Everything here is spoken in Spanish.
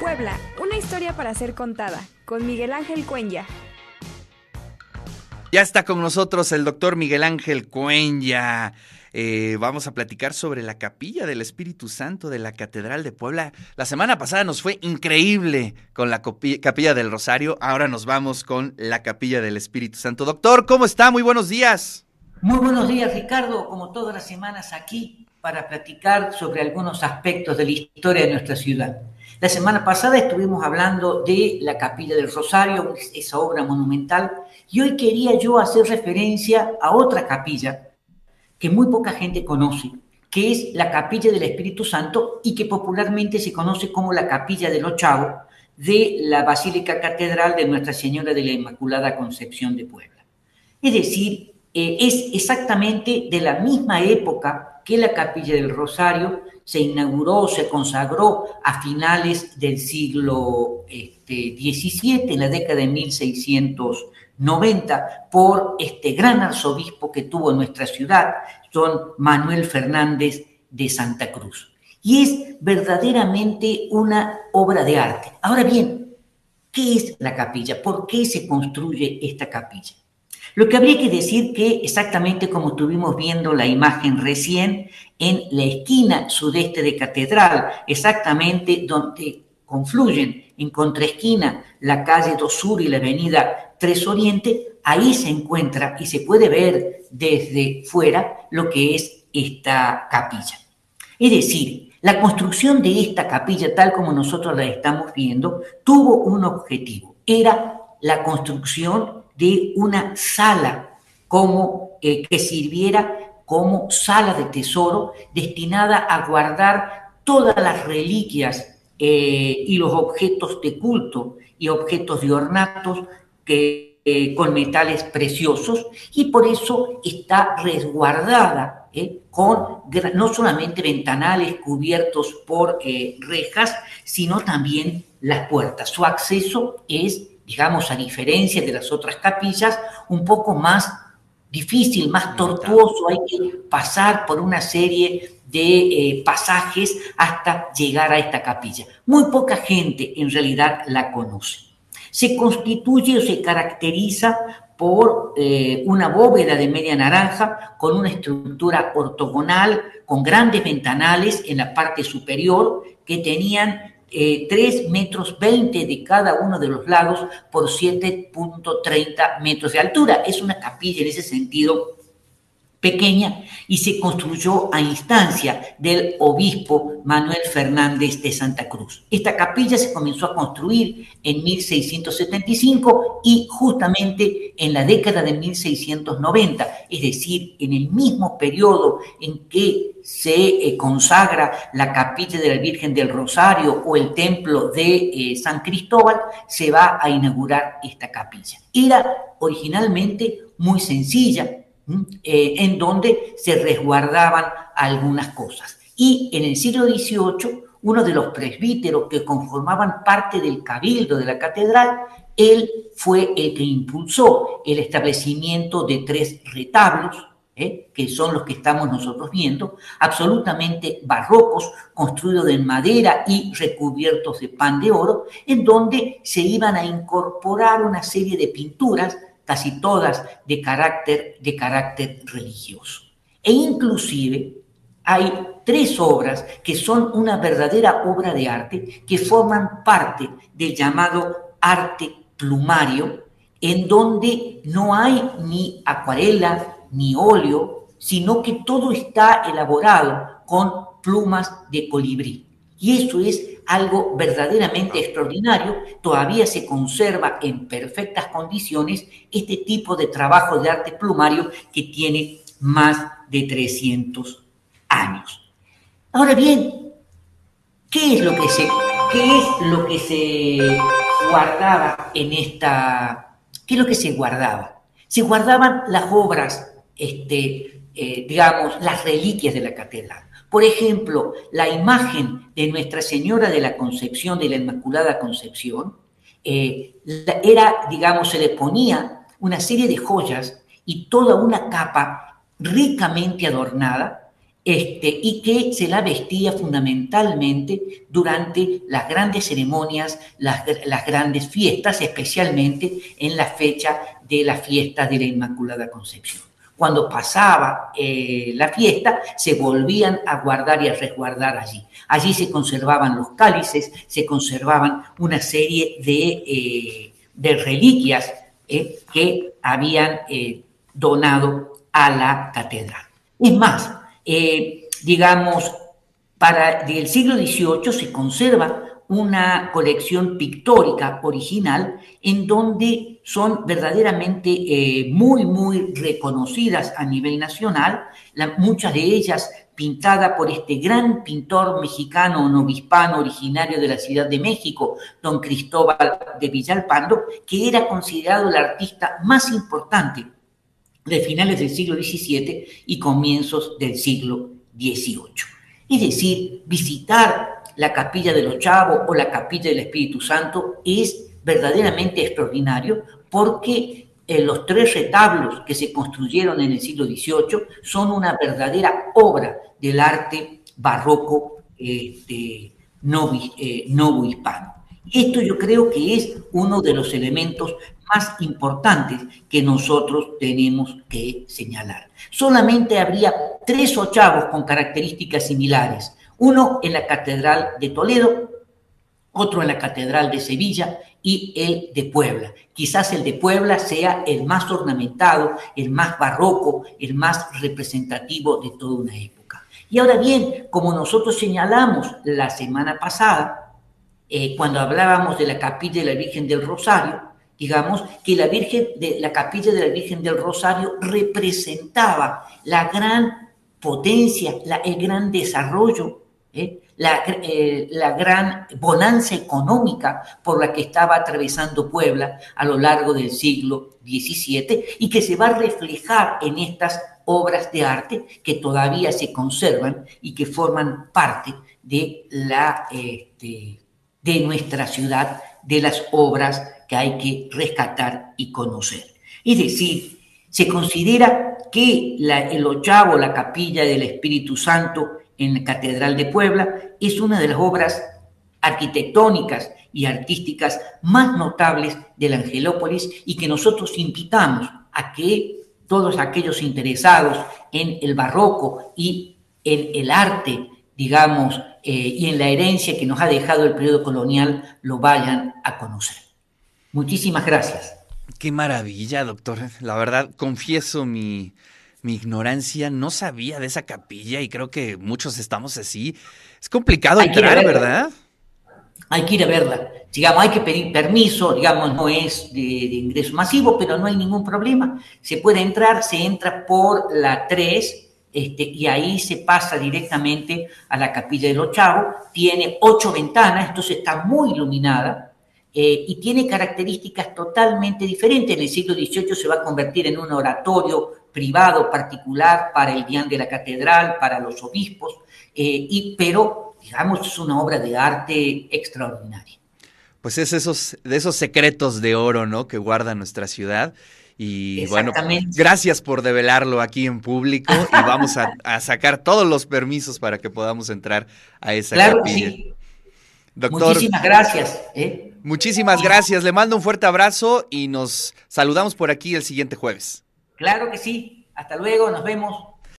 Puebla, una historia para ser contada, con Miguel Ángel Cuenya. Ya está con nosotros el doctor Miguel Ángel Cuenya. Eh, vamos a platicar sobre la capilla del Espíritu Santo de la Catedral de Puebla. La semana pasada nos fue increíble con la capilla del Rosario. Ahora nos vamos con la capilla del Espíritu Santo. Doctor, ¿cómo está? Muy buenos días. Muy buenos días, Ricardo. Como todas las semanas aquí para platicar sobre algunos aspectos de la historia de nuestra ciudad. La semana pasada estuvimos hablando de la Capilla del Rosario, esa obra monumental, y hoy quería yo hacer referencia a otra capilla que muy poca gente conoce, que es la Capilla del Espíritu Santo y que popularmente se conoce como la Capilla de los Chavos de la Basílica Catedral de Nuestra Señora de la Inmaculada Concepción de Puebla. Es decir, eh, es exactamente de la misma época que la Capilla del Rosario se inauguró, se consagró a finales del siglo XVII, este, en la década de 1690, por este gran arzobispo que tuvo nuestra ciudad, don Manuel Fernández de Santa Cruz. Y es verdaderamente una obra de arte. Ahora bien, ¿qué es la capilla? ¿Por qué se construye esta capilla? Lo que habría que decir que exactamente como estuvimos viendo la imagen recién, en la esquina sudeste de Catedral, exactamente donde confluyen en contraesquina la calle 2 Sur y la avenida 3 Oriente, ahí se encuentra y se puede ver desde fuera lo que es esta capilla. Es decir, la construcción de esta capilla, tal como nosotros la estamos viendo, tuvo un objetivo. Era la construcción de una sala como, eh, que sirviera como sala de tesoro destinada a guardar todas las reliquias eh, y los objetos de culto y objetos de ornatos que, eh, con metales preciosos y por eso está resguardada con no solamente ventanales cubiertos por rejas, sino también las puertas. Su acceso es digamos, a diferencia de las otras capillas, un poco más difícil, más tortuoso, hay que pasar por una serie de eh, pasajes hasta llegar a esta capilla. Muy poca gente en realidad la conoce. Se constituye o se caracteriza por eh, una bóveda de media naranja con una estructura ortogonal, con grandes ventanales en la parte superior que tenían 3 eh, metros 20 de cada uno de los lados por 7.30 metros de altura. Es una capilla en ese sentido pequeña y se construyó a instancia del obispo Manuel Fernández de Santa Cruz. Esta capilla se comenzó a construir en 1675 y justamente en la década de 1690, es decir, en el mismo periodo en que se eh, consagra la capilla de la Virgen del Rosario o el templo de eh, San Cristóbal, se va a inaugurar esta capilla. Era originalmente muy sencilla, eh, en donde se resguardaban algunas cosas. Y en el siglo XVIII, uno de los presbíteros que conformaban parte del cabildo de la catedral, él fue el que impulsó el establecimiento de tres retablos, ¿eh? que son los que estamos nosotros viendo, absolutamente barrocos, construidos en madera y recubiertos de pan de oro, en donde se iban a incorporar una serie de pinturas casi todas de carácter, de carácter religioso. E inclusive hay tres obras que son una verdadera obra de arte que forman parte del llamado arte plumario, en donde no hay ni acuarela ni óleo, sino que todo está elaborado con plumas de colibrí. Y eso es algo verdaderamente extraordinario, todavía se conserva en perfectas condiciones este tipo de trabajo de arte plumario que tiene más de 300 años. Ahora bien, ¿qué es lo que se, qué es lo que se guardaba en esta, qué es lo que se guardaba? Se guardaban las obras, este, eh, digamos, las reliquias de la catedral. Por ejemplo, la imagen de Nuestra Señora de la Concepción, de la Inmaculada Concepción, eh, era, digamos, se le ponía una serie de joyas y toda una capa ricamente adornada este, y que se la vestía fundamentalmente durante las grandes ceremonias, las, grandes fiestas, especialmente en la fecha de la fiesta de la Inmaculada Concepción. Cuando pasaba eh, la fiesta, se volvían a guardar y a resguardar allí. Allí se conservaban los cálices, se conservaban una serie de, eh, reliquias eh, que habían donado a la catedral. Es más, digamos, para el siglo XVIII se conserva una colección pictórica original en donde son verdaderamente eh, muy, muy reconocidas a nivel nacional, muchas de ellas pintadas por este gran pintor mexicano novispano originario de la Ciudad de México, don Cristóbal de Villalpando, que era considerado el artista más importante de finales del siglo XVII y comienzos del siglo XVIII. Es decir, visitar la capilla de los Chavos o la capilla del Espíritu Santo es verdaderamente extraordinario porque eh, los tres retablos que se construyeron en el siglo XVIII son una verdadera obra del arte barroco este, eh, novo hispano. Esto yo creo que es uno de los elementos más importantes que nosotros tenemos que señalar. Solamente habría tres ochavos con características similares. Uno en la Catedral de Toledo, otro en la Catedral de Sevilla y el de Puebla. Quizás el de Puebla sea el más ornamentado, el más barroco, el más representativo de toda una época. Y ahora bien, como nosotros señalamos la semana pasada, eh, cuando hablábamos de la capilla de la Virgen del Rosario, digamos, que la Virgen de la capilla de la Virgen del Rosario representaba la gran potencia, el gran desarrollo, ¿eh? la, eh, la, gran bonanza económica por la que estaba atravesando Puebla a lo largo del siglo XVII y que se va a reflejar en estas obras de arte que todavía se conservan y que forman parte de, la, este, de nuestra ciudad, de las obras que hay que rescatar y conocer. Es decir, se considera que el ochavo, la capilla del Espíritu Santo en la Catedral de Puebla, es una de las obras arquitectónicas y artísticas más notables de la Angelópolis y que nosotros invitamos a que todos aquellos interesados en el barroco y en el arte, digamos, eh, y en la herencia que nos ha dejado el periodo colonial, lo vayan a conocer. Muchísimas gracias. Qué maravilla, doctor. La verdad, confieso mi, ignorancia. No sabía de esa capilla y creo que muchos estamos así. Es complicado entrar, ¿verdad? Hay que ir a verla. Digamos, hay que pedir permiso, digamos, no es de, ingreso masivo, pero no hay ningún problema. Se puede entrar, se entra por la 3 este, y ahí se pasa directamente a la capilla de los Chavos. Tiene ocho ventanas, entonces está muy iluminada eh, y tiene características totalmente diferentes. En el siglo XVIII se va a convertir en un oratorio privado particular para el dián de la catedral, para los obispos, eh, y, pero digamos es una obra de arte extraordinaria. Pues es esos, de esos secretos de oro, ¿no? Que guarda nuestra ciudad. Y bueno, gracias por develarlo aquí en público y vamos a, sacar todos los permisos para que podamos entrar a esa claro Sí. Doctor, Muchísimas gracias. ¿eh? Muchísimas gracias. Le mando un fuerte abrazo y nos saludamos por aquí el siguiente jueves. Claro que sí. Hasta luego. Nos vemos.